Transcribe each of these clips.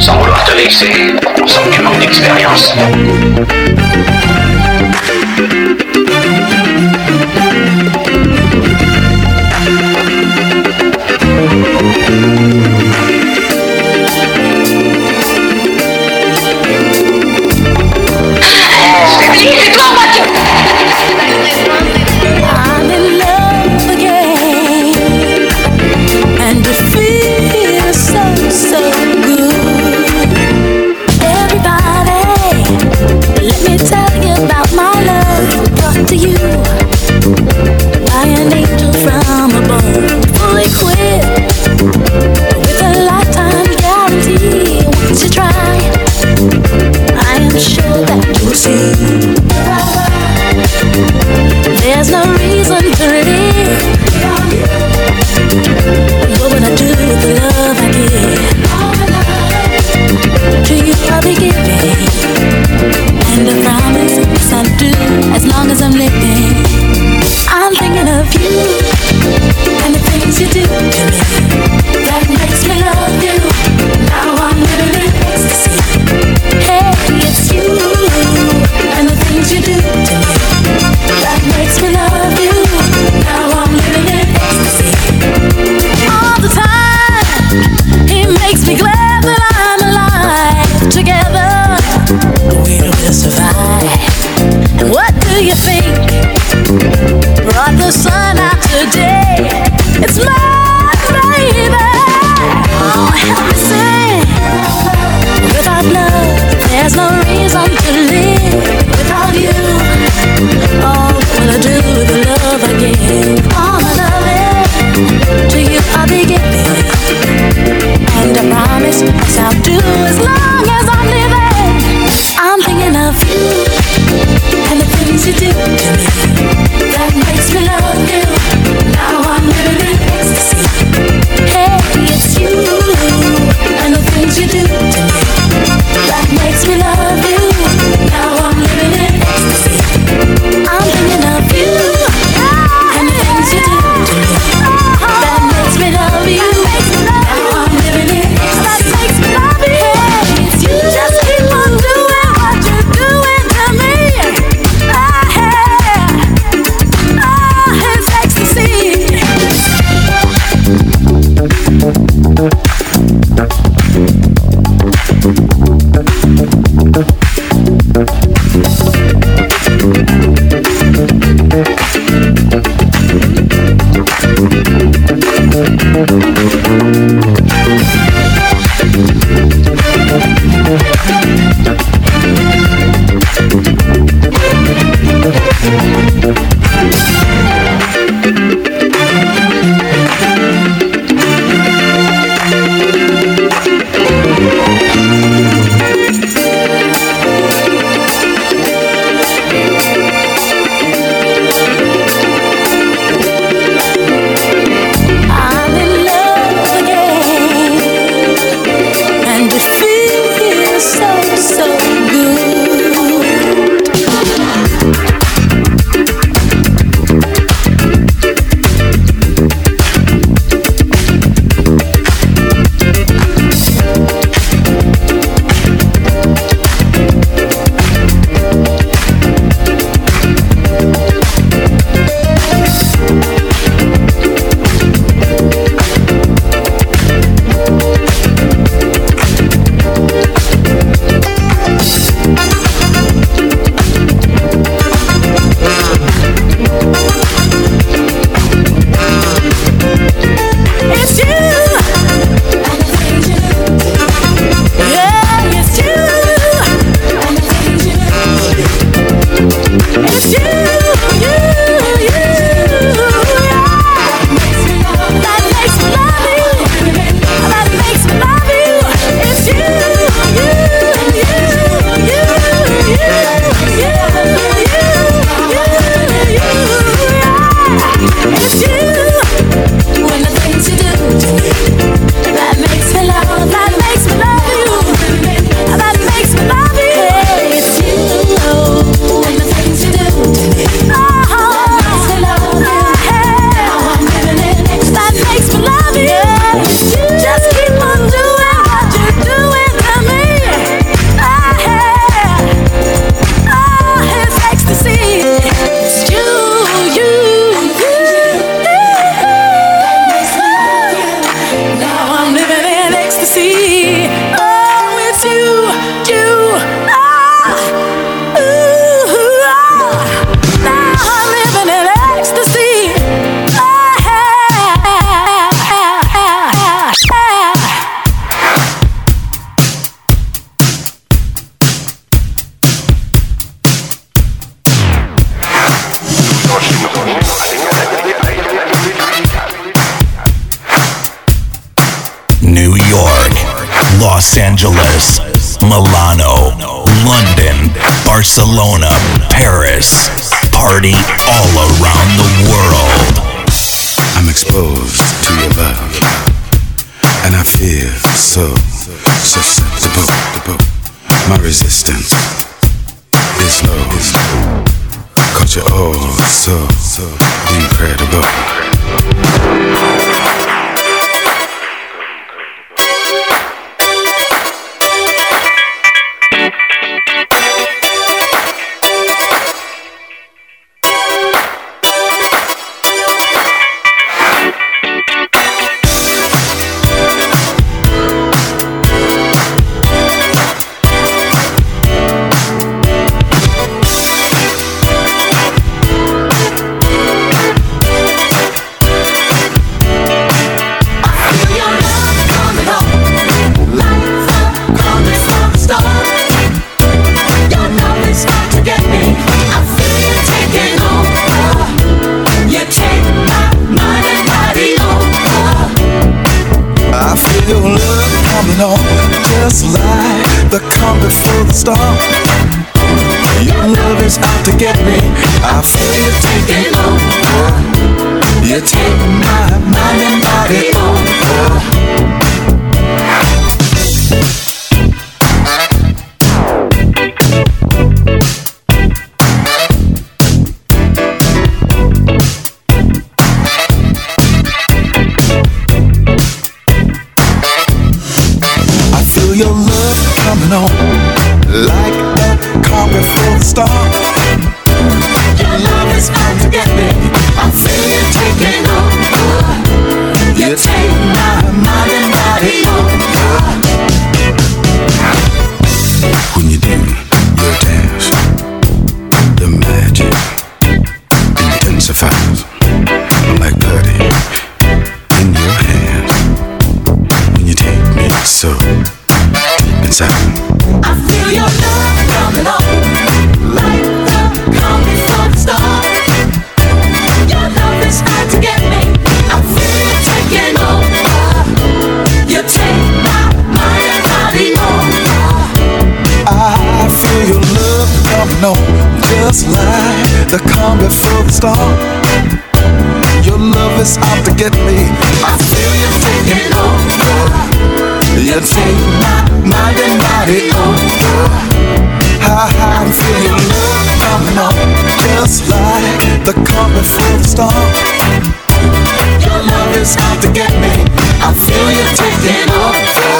Sans vouloir te vexer, on sent que tu manques d'expérience. just like the calm before the storm. Your love is out to get me. I feel you taking over. You take my mind and body over. Ha I'm feeling love coming on, just like the calm before the storm. Your love is out to get me. I feel you taking over.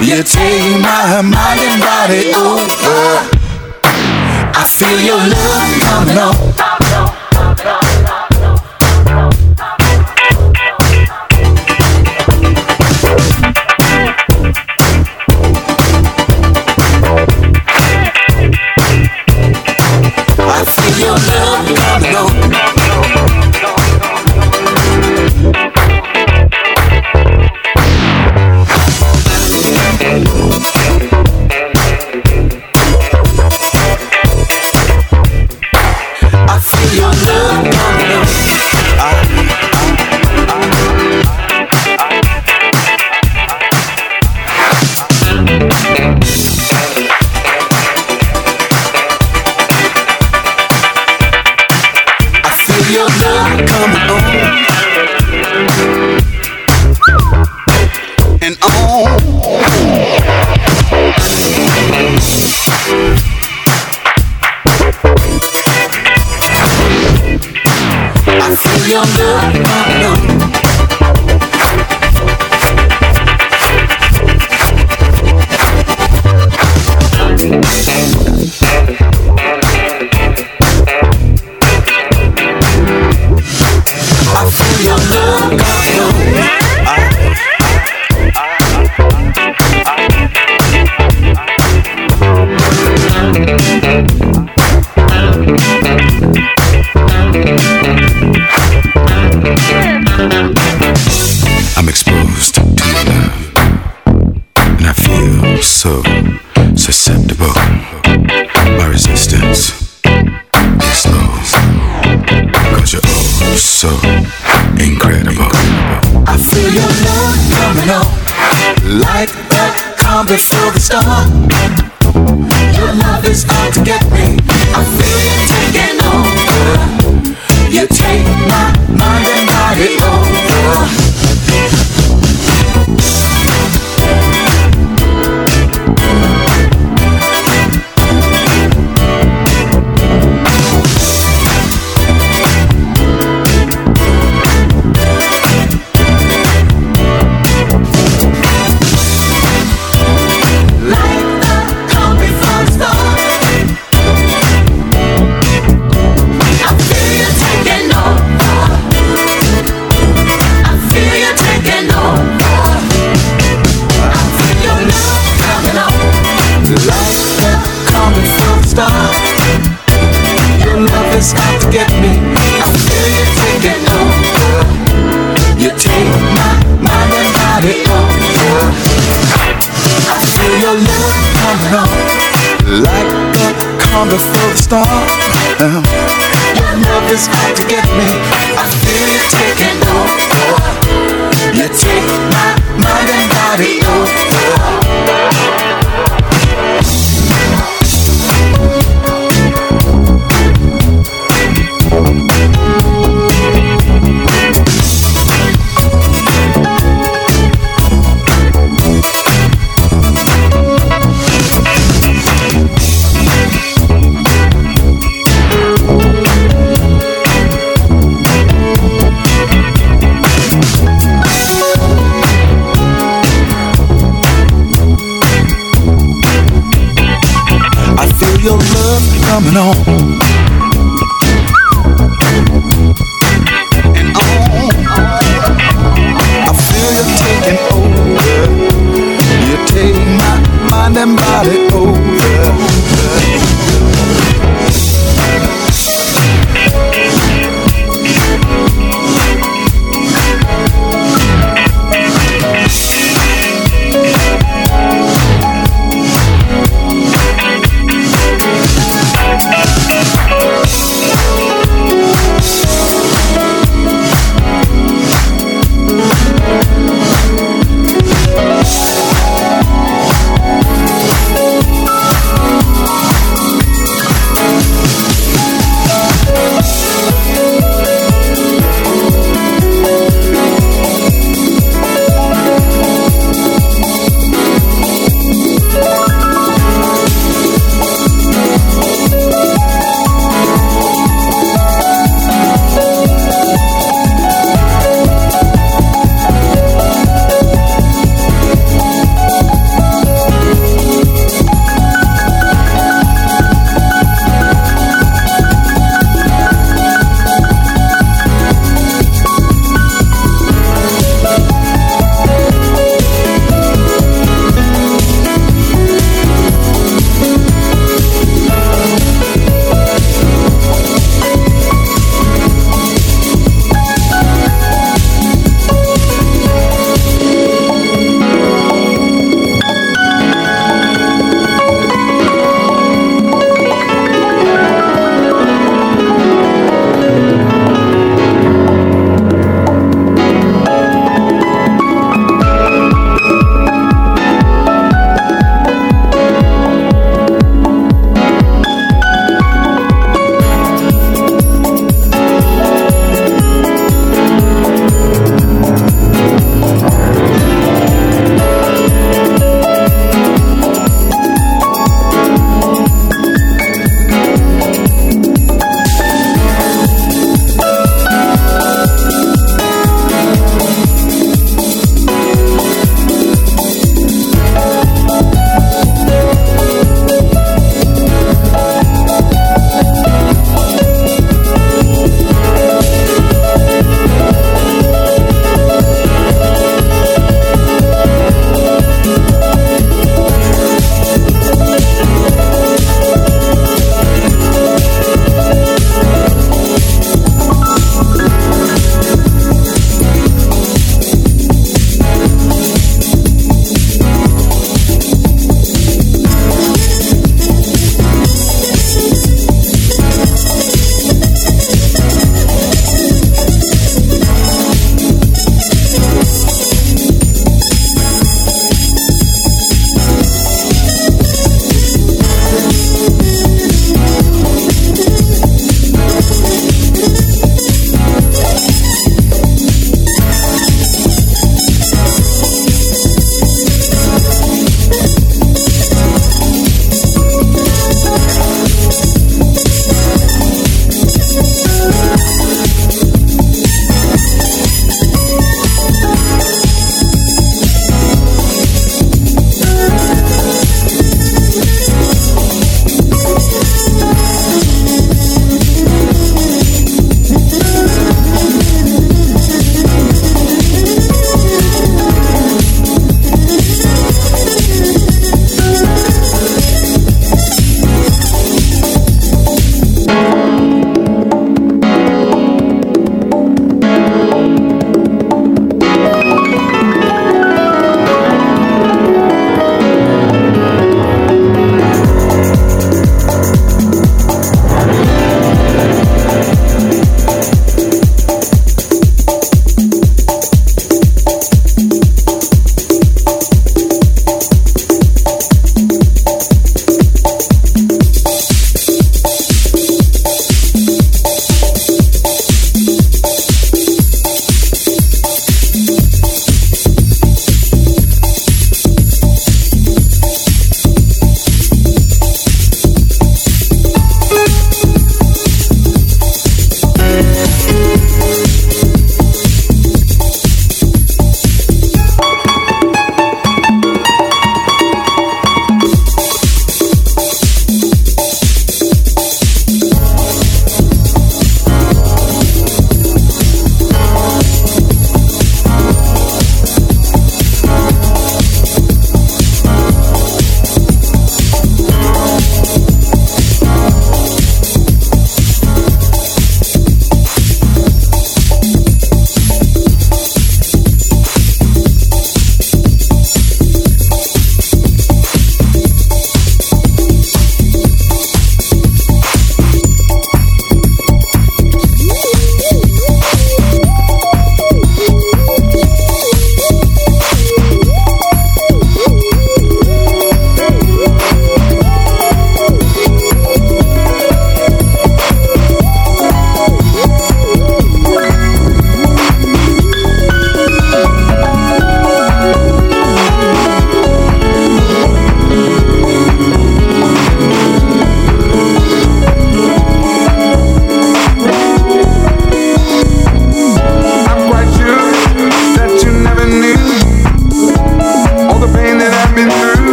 You take my mind and body over. I feel your love coming on.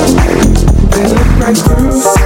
We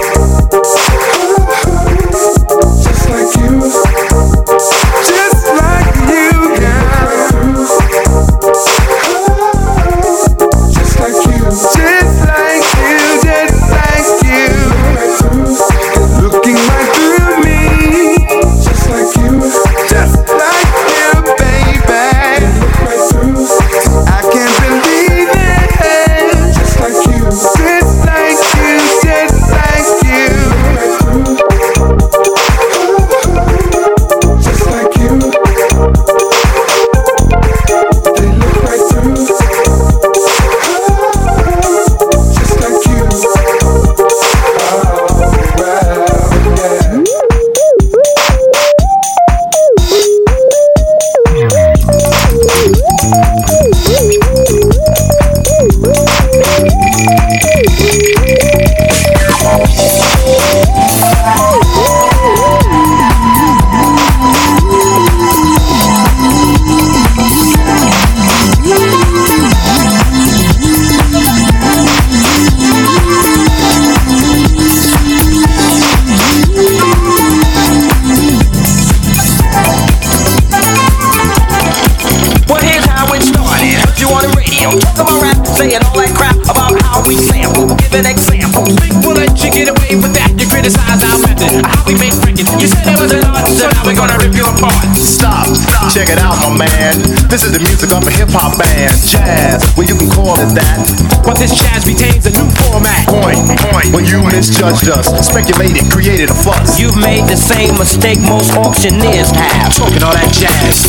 this jazz retains a new format. Point, point. When you misjudged us, speculated, created a fuss. You've made the same mistake most auctioneers have. Talking all that jazz.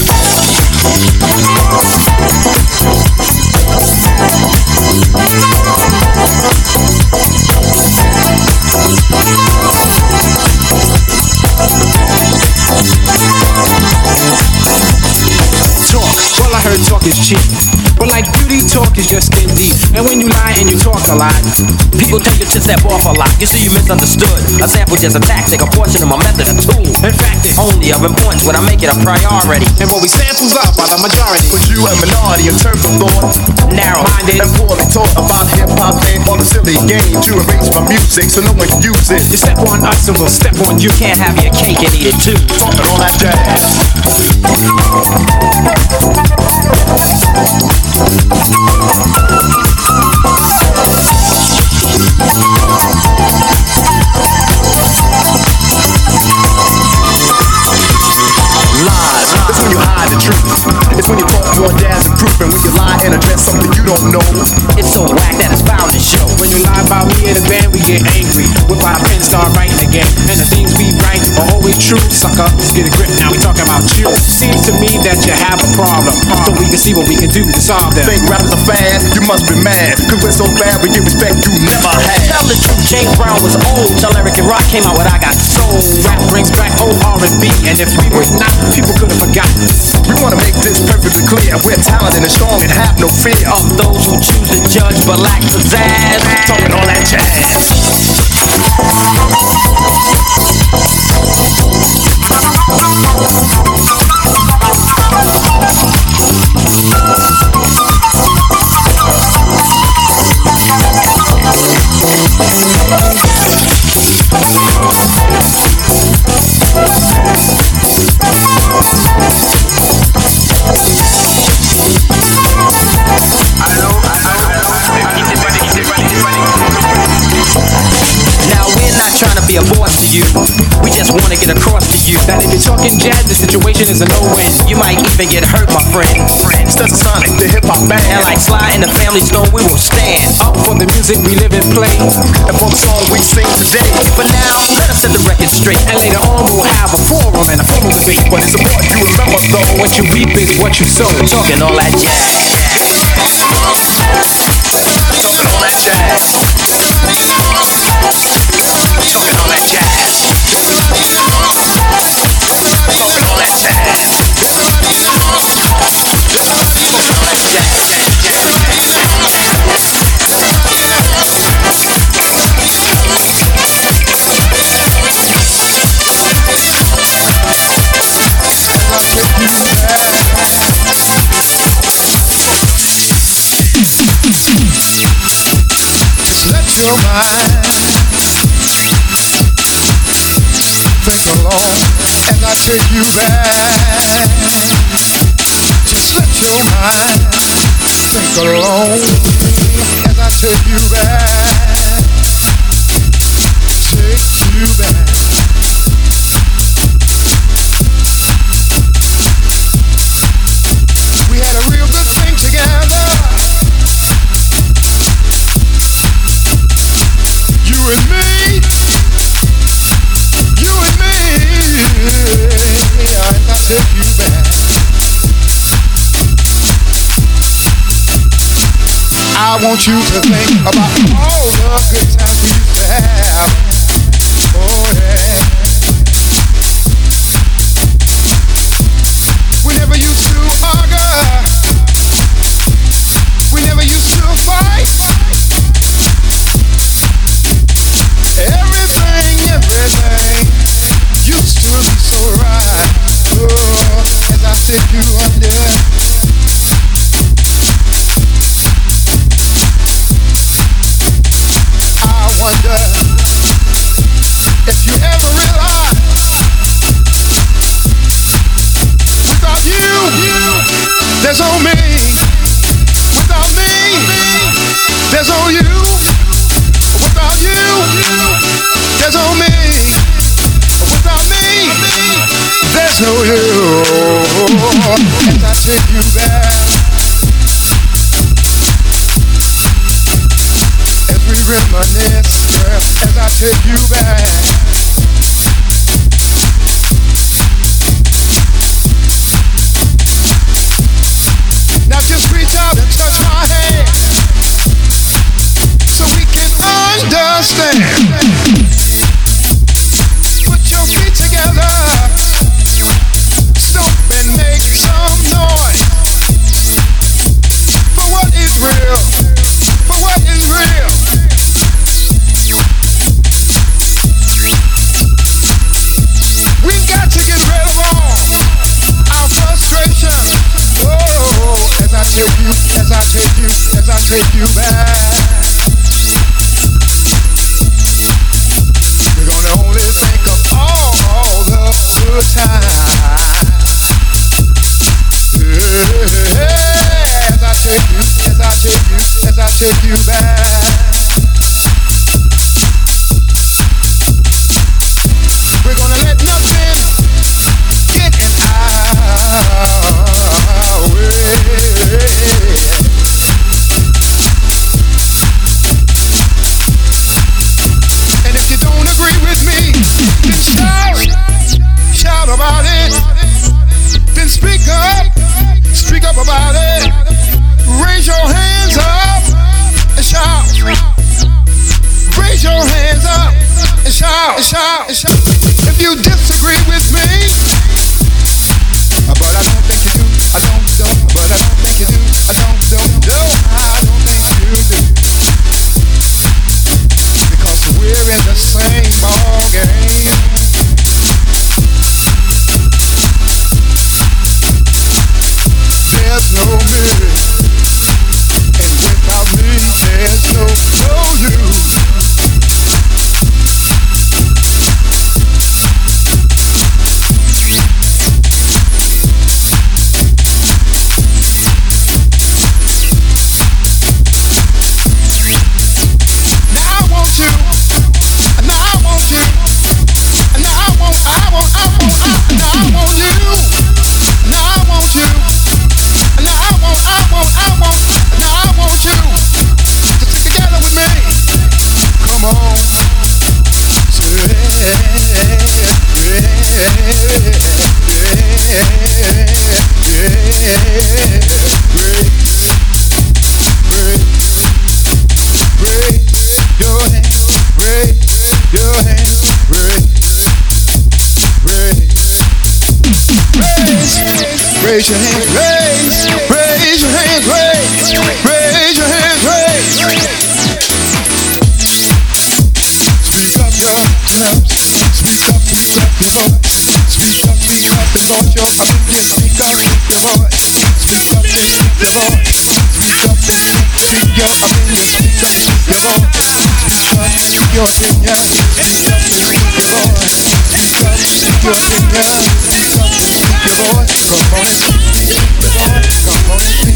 Talk, well I heard talk is cheap. But like beauty, talk is just skin deep. And when you lie and you talk a lot, people tend to step off a lot. You see, you misunderstood. A sample just a tactic, a portion of my method, a tool. In fact, it's only of importance when I make it a priority. And what we samples up by the majority. But you a minority in terms of thought. Narrow-minded and poorly taught about hip hop and all the silly games. You erase my music so no one can use it. You step on us and we'll step on you. Can't have your cake and eat it too. Talking all that jazz. Lies. It's when you hide the truth. It's when you talk more jazz and proof. And when you lie and address something you don't know. It's so whack that it's bound to show. When you lie about me in the band, we get angry. Out a pen, start writing again. And the things we write are always true. Sucker, get a grip now. We talking about you. Seems to me that you have a problem. So we can see what we can do to solve them. Think rappers are fast, you must be mad. Cause we're so bad, we get respect you never had. Tell the truth, James Brown was old. Tell Eric and Rock came out with I Got Soul. Rap brings back old R&B. And if we were not, people could have We wanna make this perfectly clear. We're talented and strong and have no fear. Of those who choose to judge but lack pizzazz. Talking all that jazz. Thank you. Not trying to be a boss to you. We just want to get across to you that if you're talking jazz, the situation is a no-win. You might even get hurt, my friend. Stetsasonic, the hip hop band. And like Sly in the Family Stone, we will stand up for the music we live and play. And for the song we sing today. For now, let us set the record straight. And later on, we'll have a forum and a formal debate. But it's important you remember though. What you reap is what you sow. Talking all that jazz. Talking all that jazz. Your mind think along as I take you back. Just let your mind think along as I take you back. Take you back. And me, you and me, and I take you back. I want you to think about all the good times we used to have. Oh yeah. We never used to argue. We never used to fight. Everything, used to be so right. Oh, as I. I wonder if you ever without you, there's no me. Without me, there's you. Without you, there's no me. Without me, there's no you as I take you back. As we reminisce, girl, as I take you back. Now just reach out and touch my hand so we can understand. Put your feet together, stomp and make some noise for what is real, for what is real. We got to get rid of all our frustration. Oh, as I take you, as I take you, as I take you back. Only think of all, all the good times. Yeah, as I take you, as I take you, as I take you back. We're gonna let nothing get in our way. Agree with me, then shout, shout about it. Then speak up, speak up about it. Raise your hands up and shout. Raise your hands up and shout, and shout, and shout. If you disagree with me, but I don't raise, your hand, raise, raise your hand, raise, raise your hand, raise. Speak up your terms, speak up, speak up your voice, speak up, speak up and launch your opinion, speak up, speak your voice, speak up and speak your voice, speak up and speak, your opinion, speak up, speak your voice, your up and speak your voice, speak up, speak your up and speak your voice, come on and speak your voice, come on and speak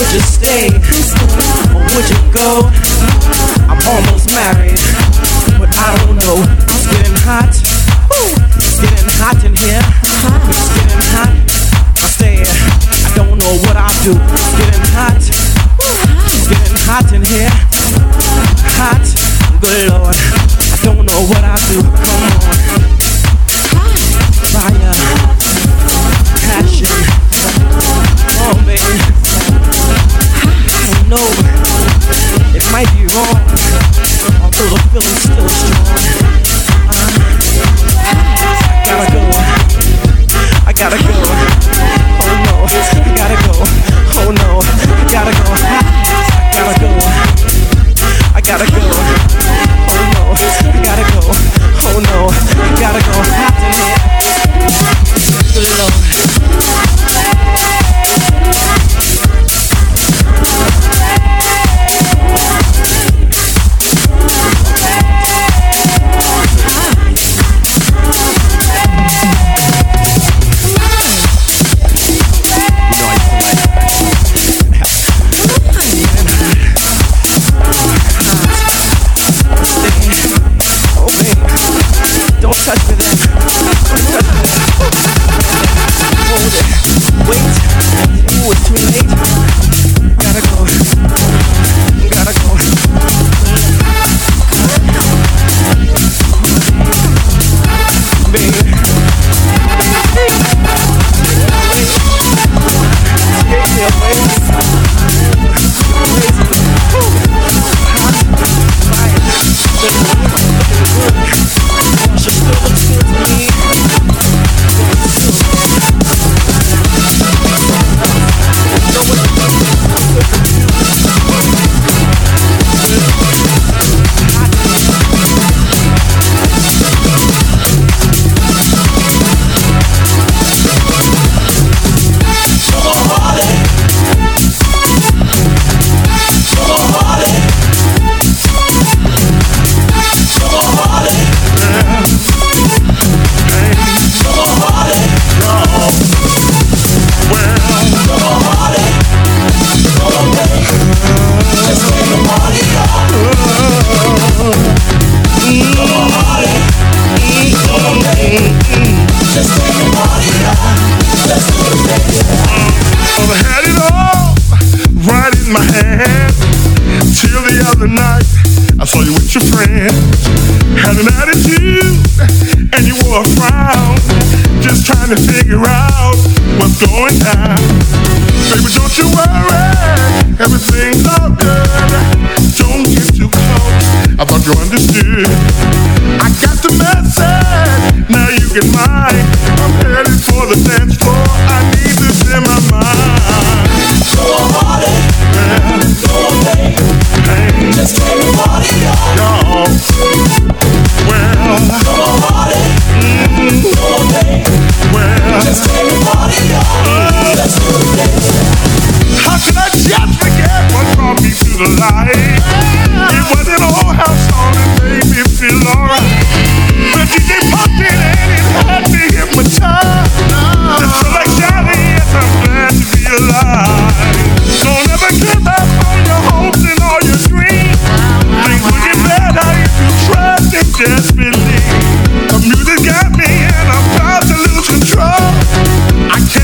Would you stay? Or would you go? I'm almost married, but I don't know. It's getting hot. It's getting hot in here. It's getting hot. I say, I don't know what I'll do. It's getting hot. It's getting hot in here. Hot. Good Lord. I don't know what I'll do. Come on. Fire. Passion. Oh, baby know it might be wrong, although the feeling's still strong. I gotta go. I gotta go. Oh no, I gotta go. Oh no, I gotta go. I gotta go. I gotta go. Oh no, I gotta go. Oh no, I gotta go. Good Lord. Baby, don't you worry, everything's all good. Don't get too close, I thought you understood. I got the message, now you get mine. I'm headed for the dance floor, I need this in my mind. On, party. Yeah. On, babe. Hey. Just turn the party on. Y'all. Well, Go on, party. mm, Go on, well. Just turn the party on. How could I just forget what brought me to the light? It was an old house song that made me feel alright. In and it had me hypnotized. Just like yes, I'm glad to be alive. Don't ever give up on your hopes and all your dreams. Things will get better if you trust and just believe. The music got me and I'm about to lose control. I can't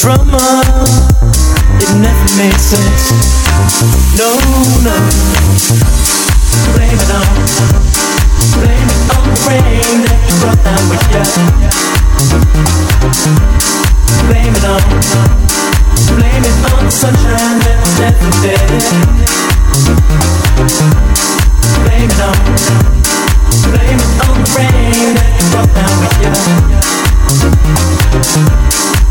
from us. It never made sense. No, no. Blame it on, blame it on the rain that you brought down with you. Blame it on, blame it on the sunshine that was never there. Blame it on, blame it on the rain that you brought down with you.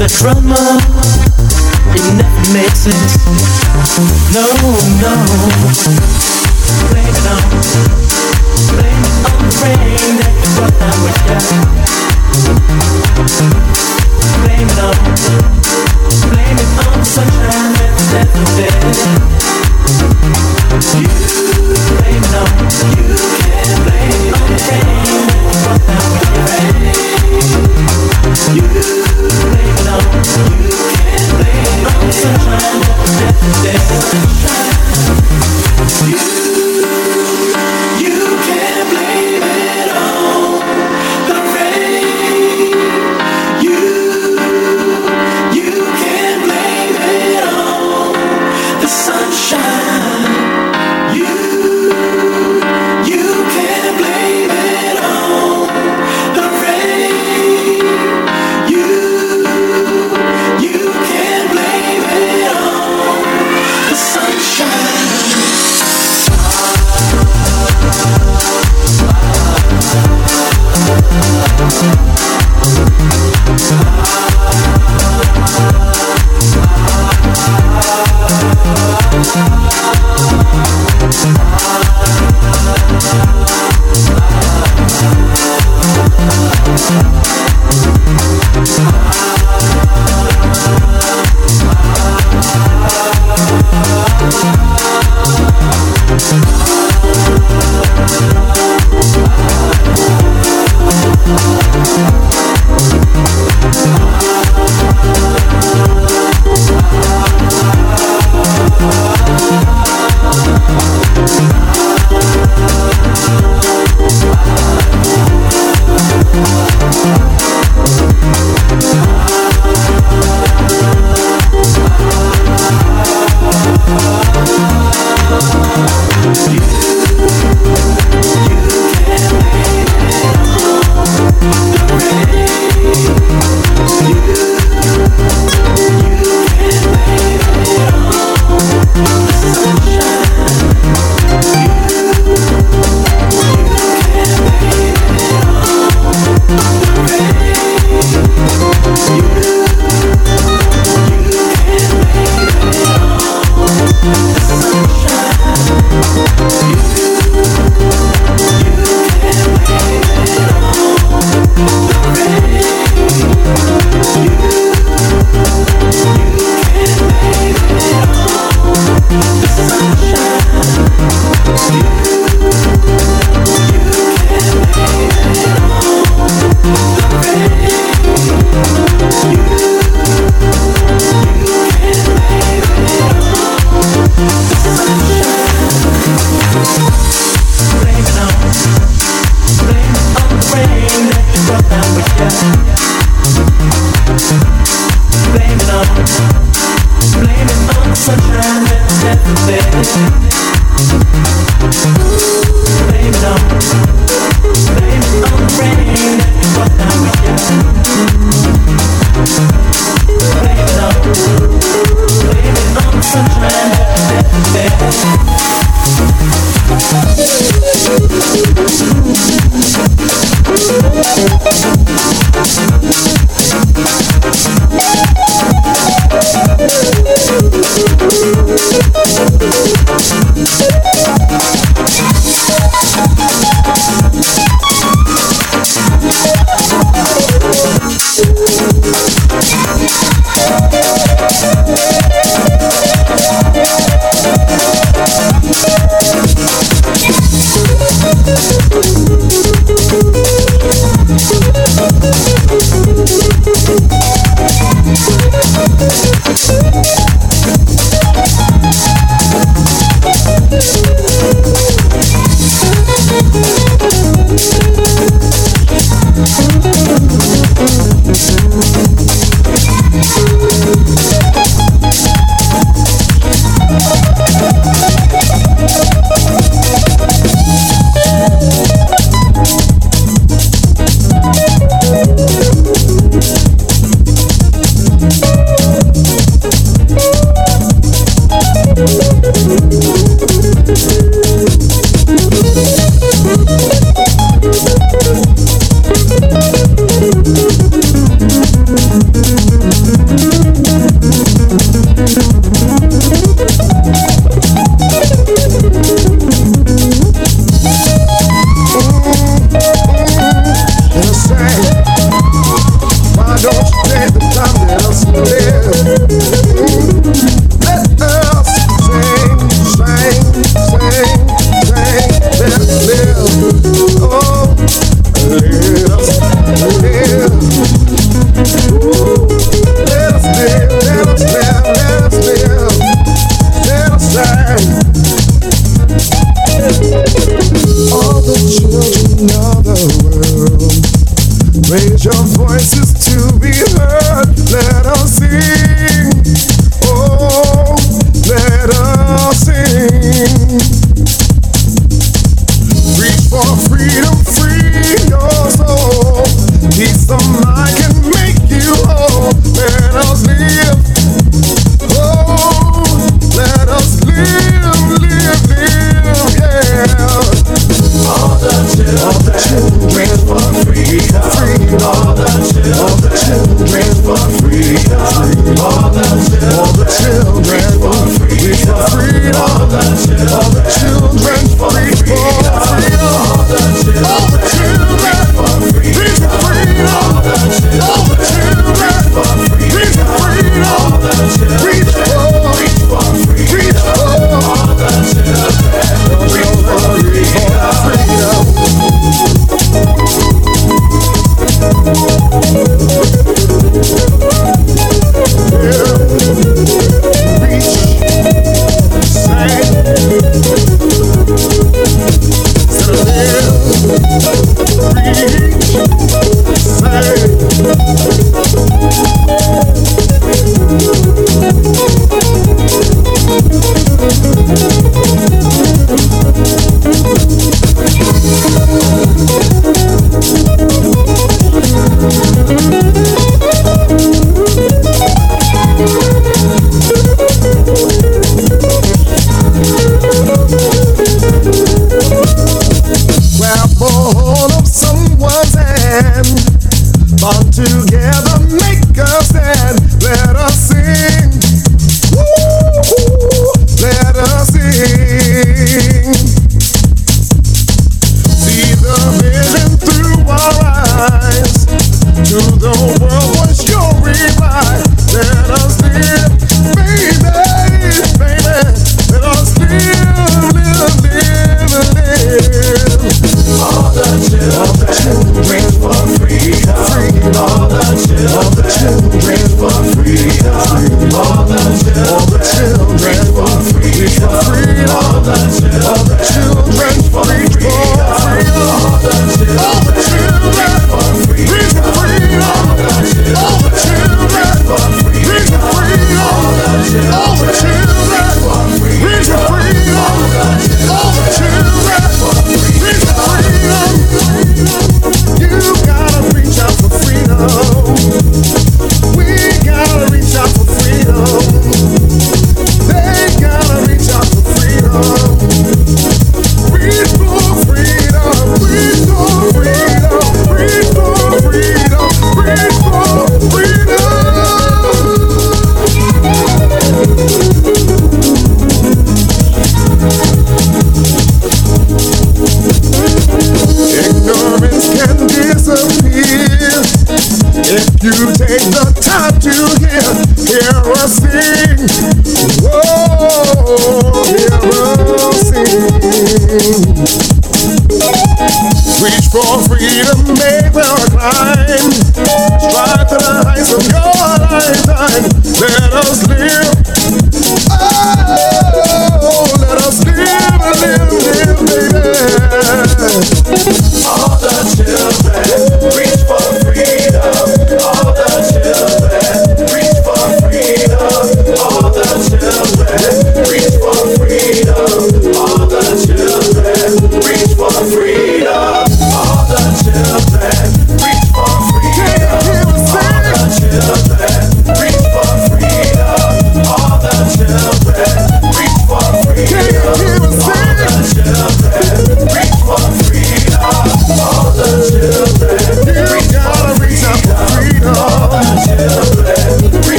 The drama, it never makes sense. No, no. Blame it on, blame it on the rain that you brought down with you. Blame it on, blame it on the sunshine that's never there. You blame it on, you can blame it on the rain that you brought down with you. You sunshine that's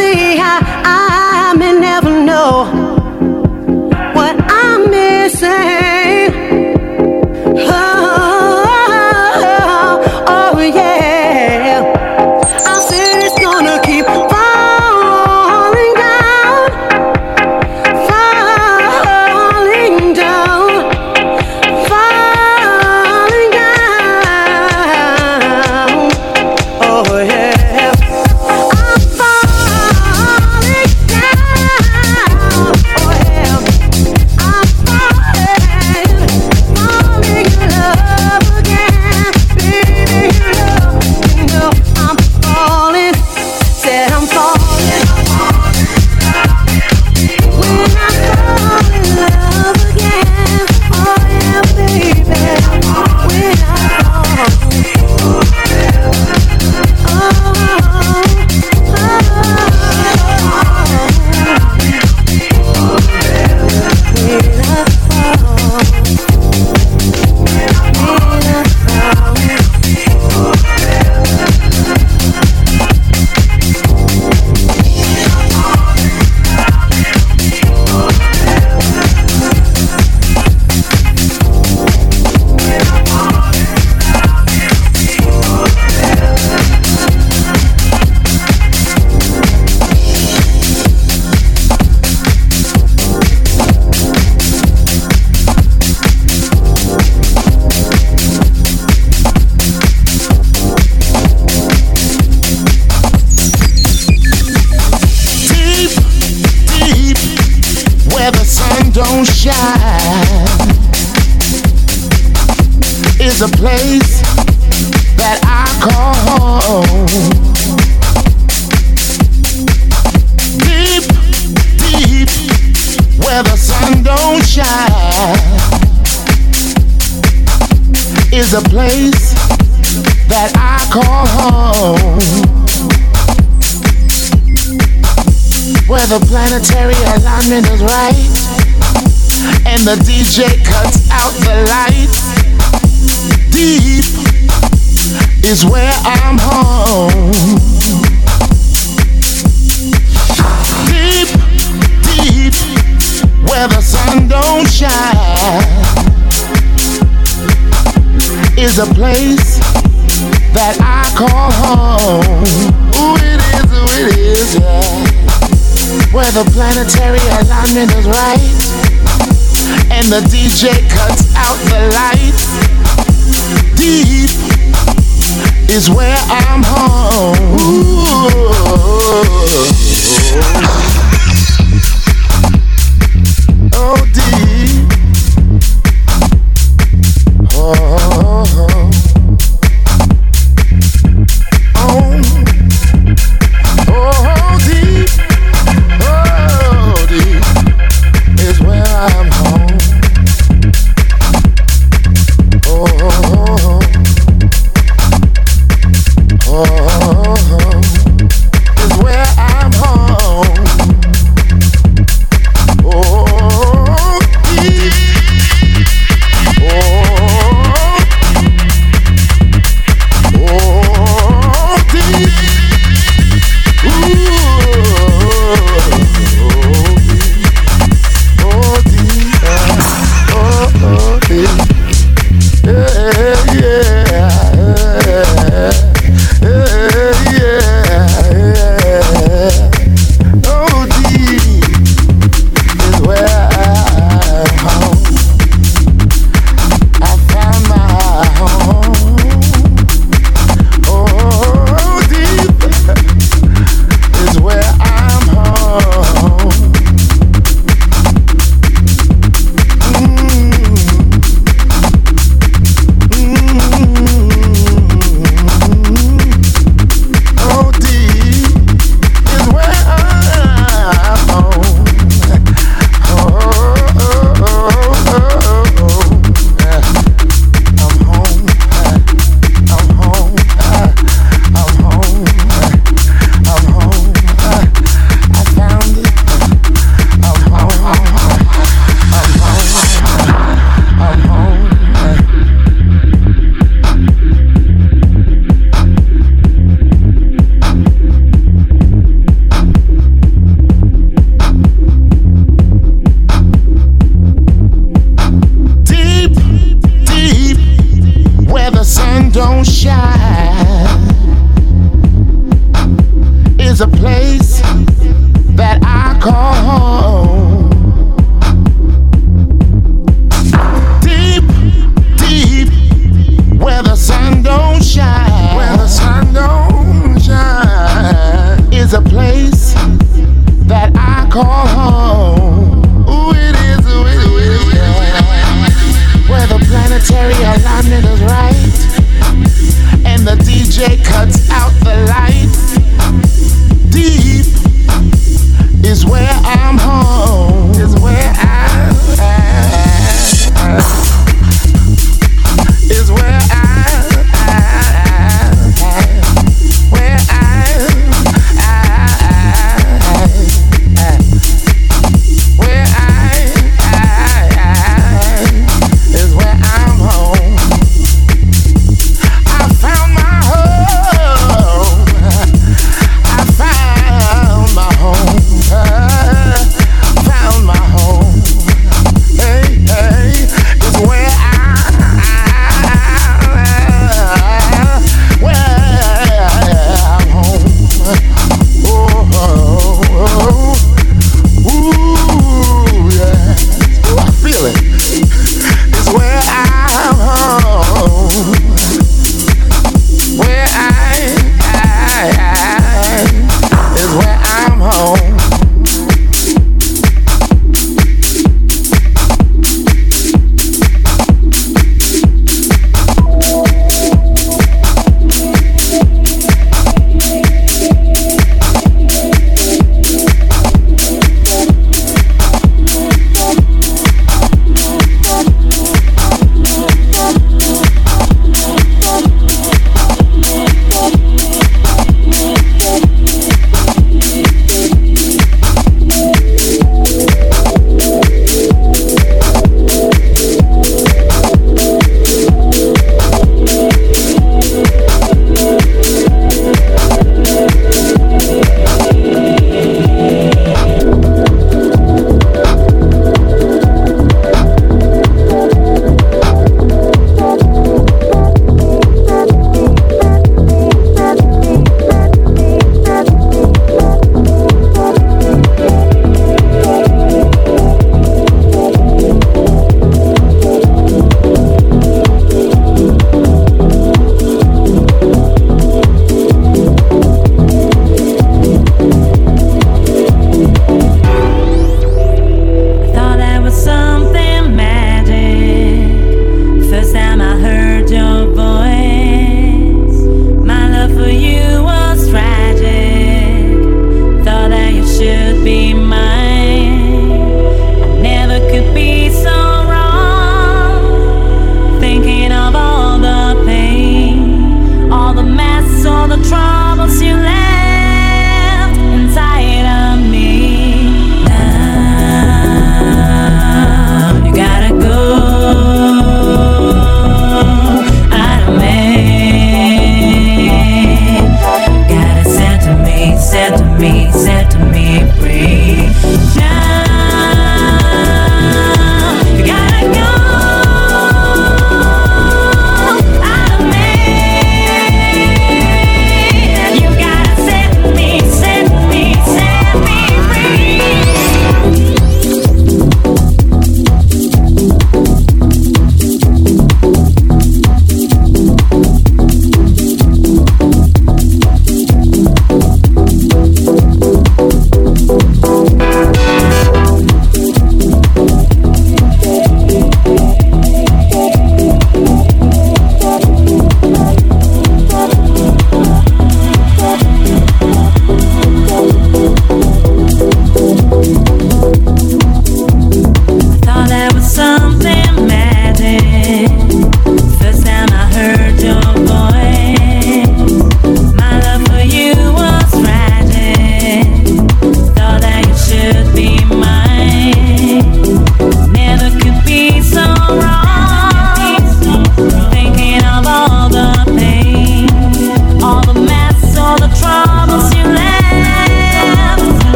where never sun planetary alignment is right. And the DJ cuts out the light. Deep is where I'm home. Ooh.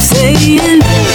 Saying,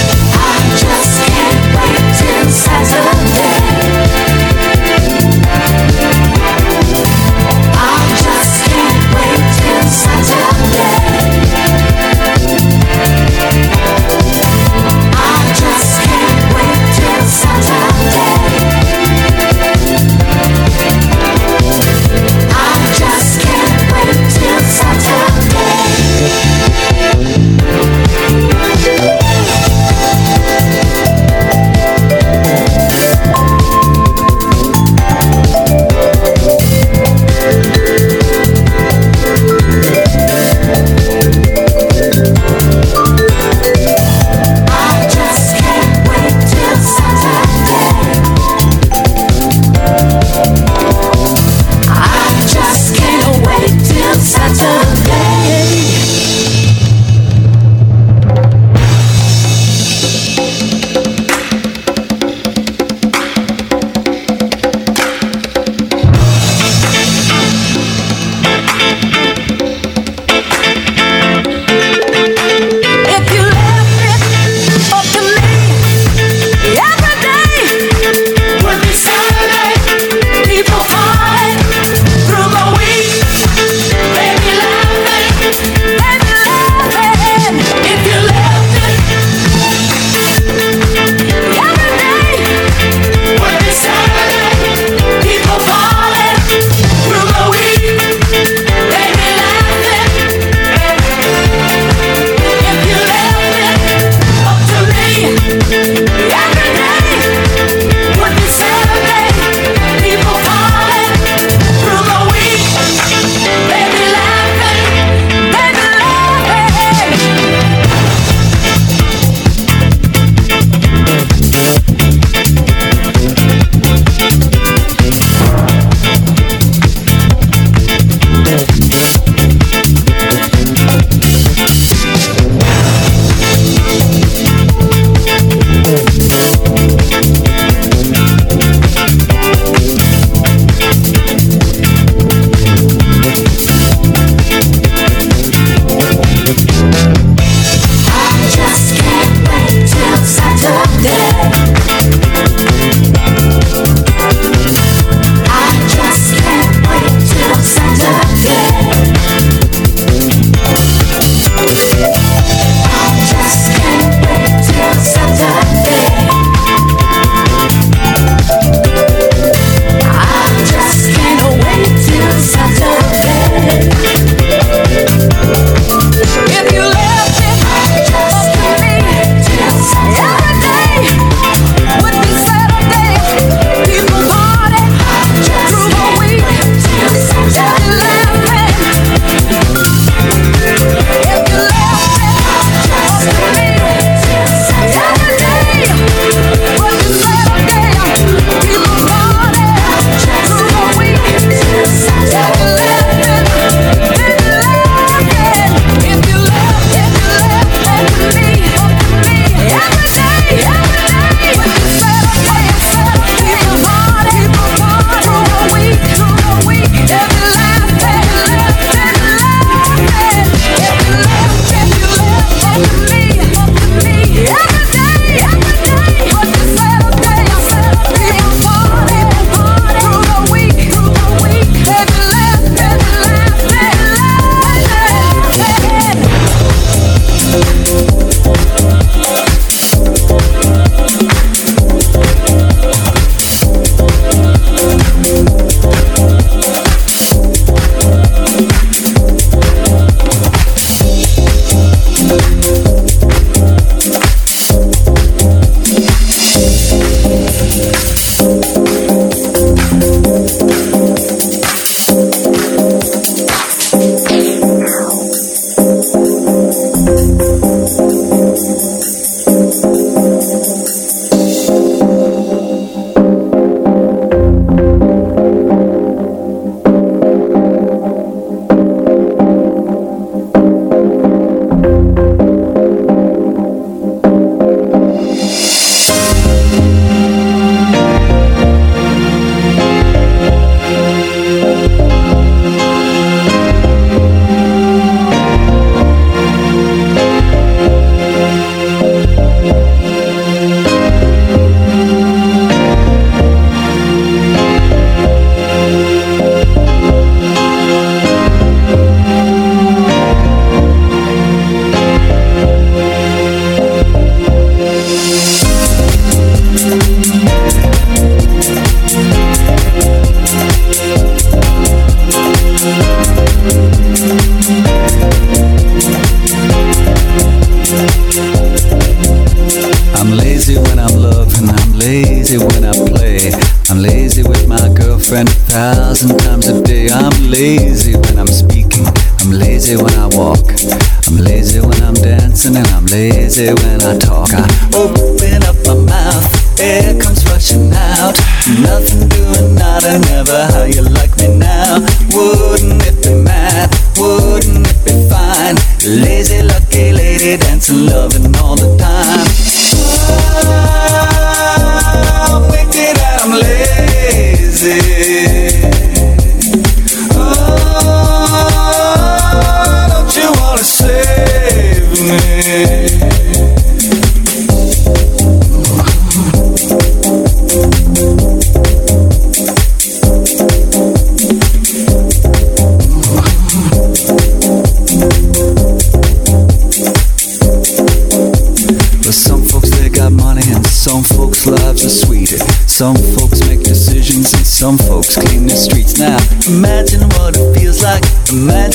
I'm lazy when I talk. I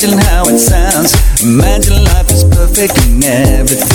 Imagine how it sounds. Imagine life is perfect in everything.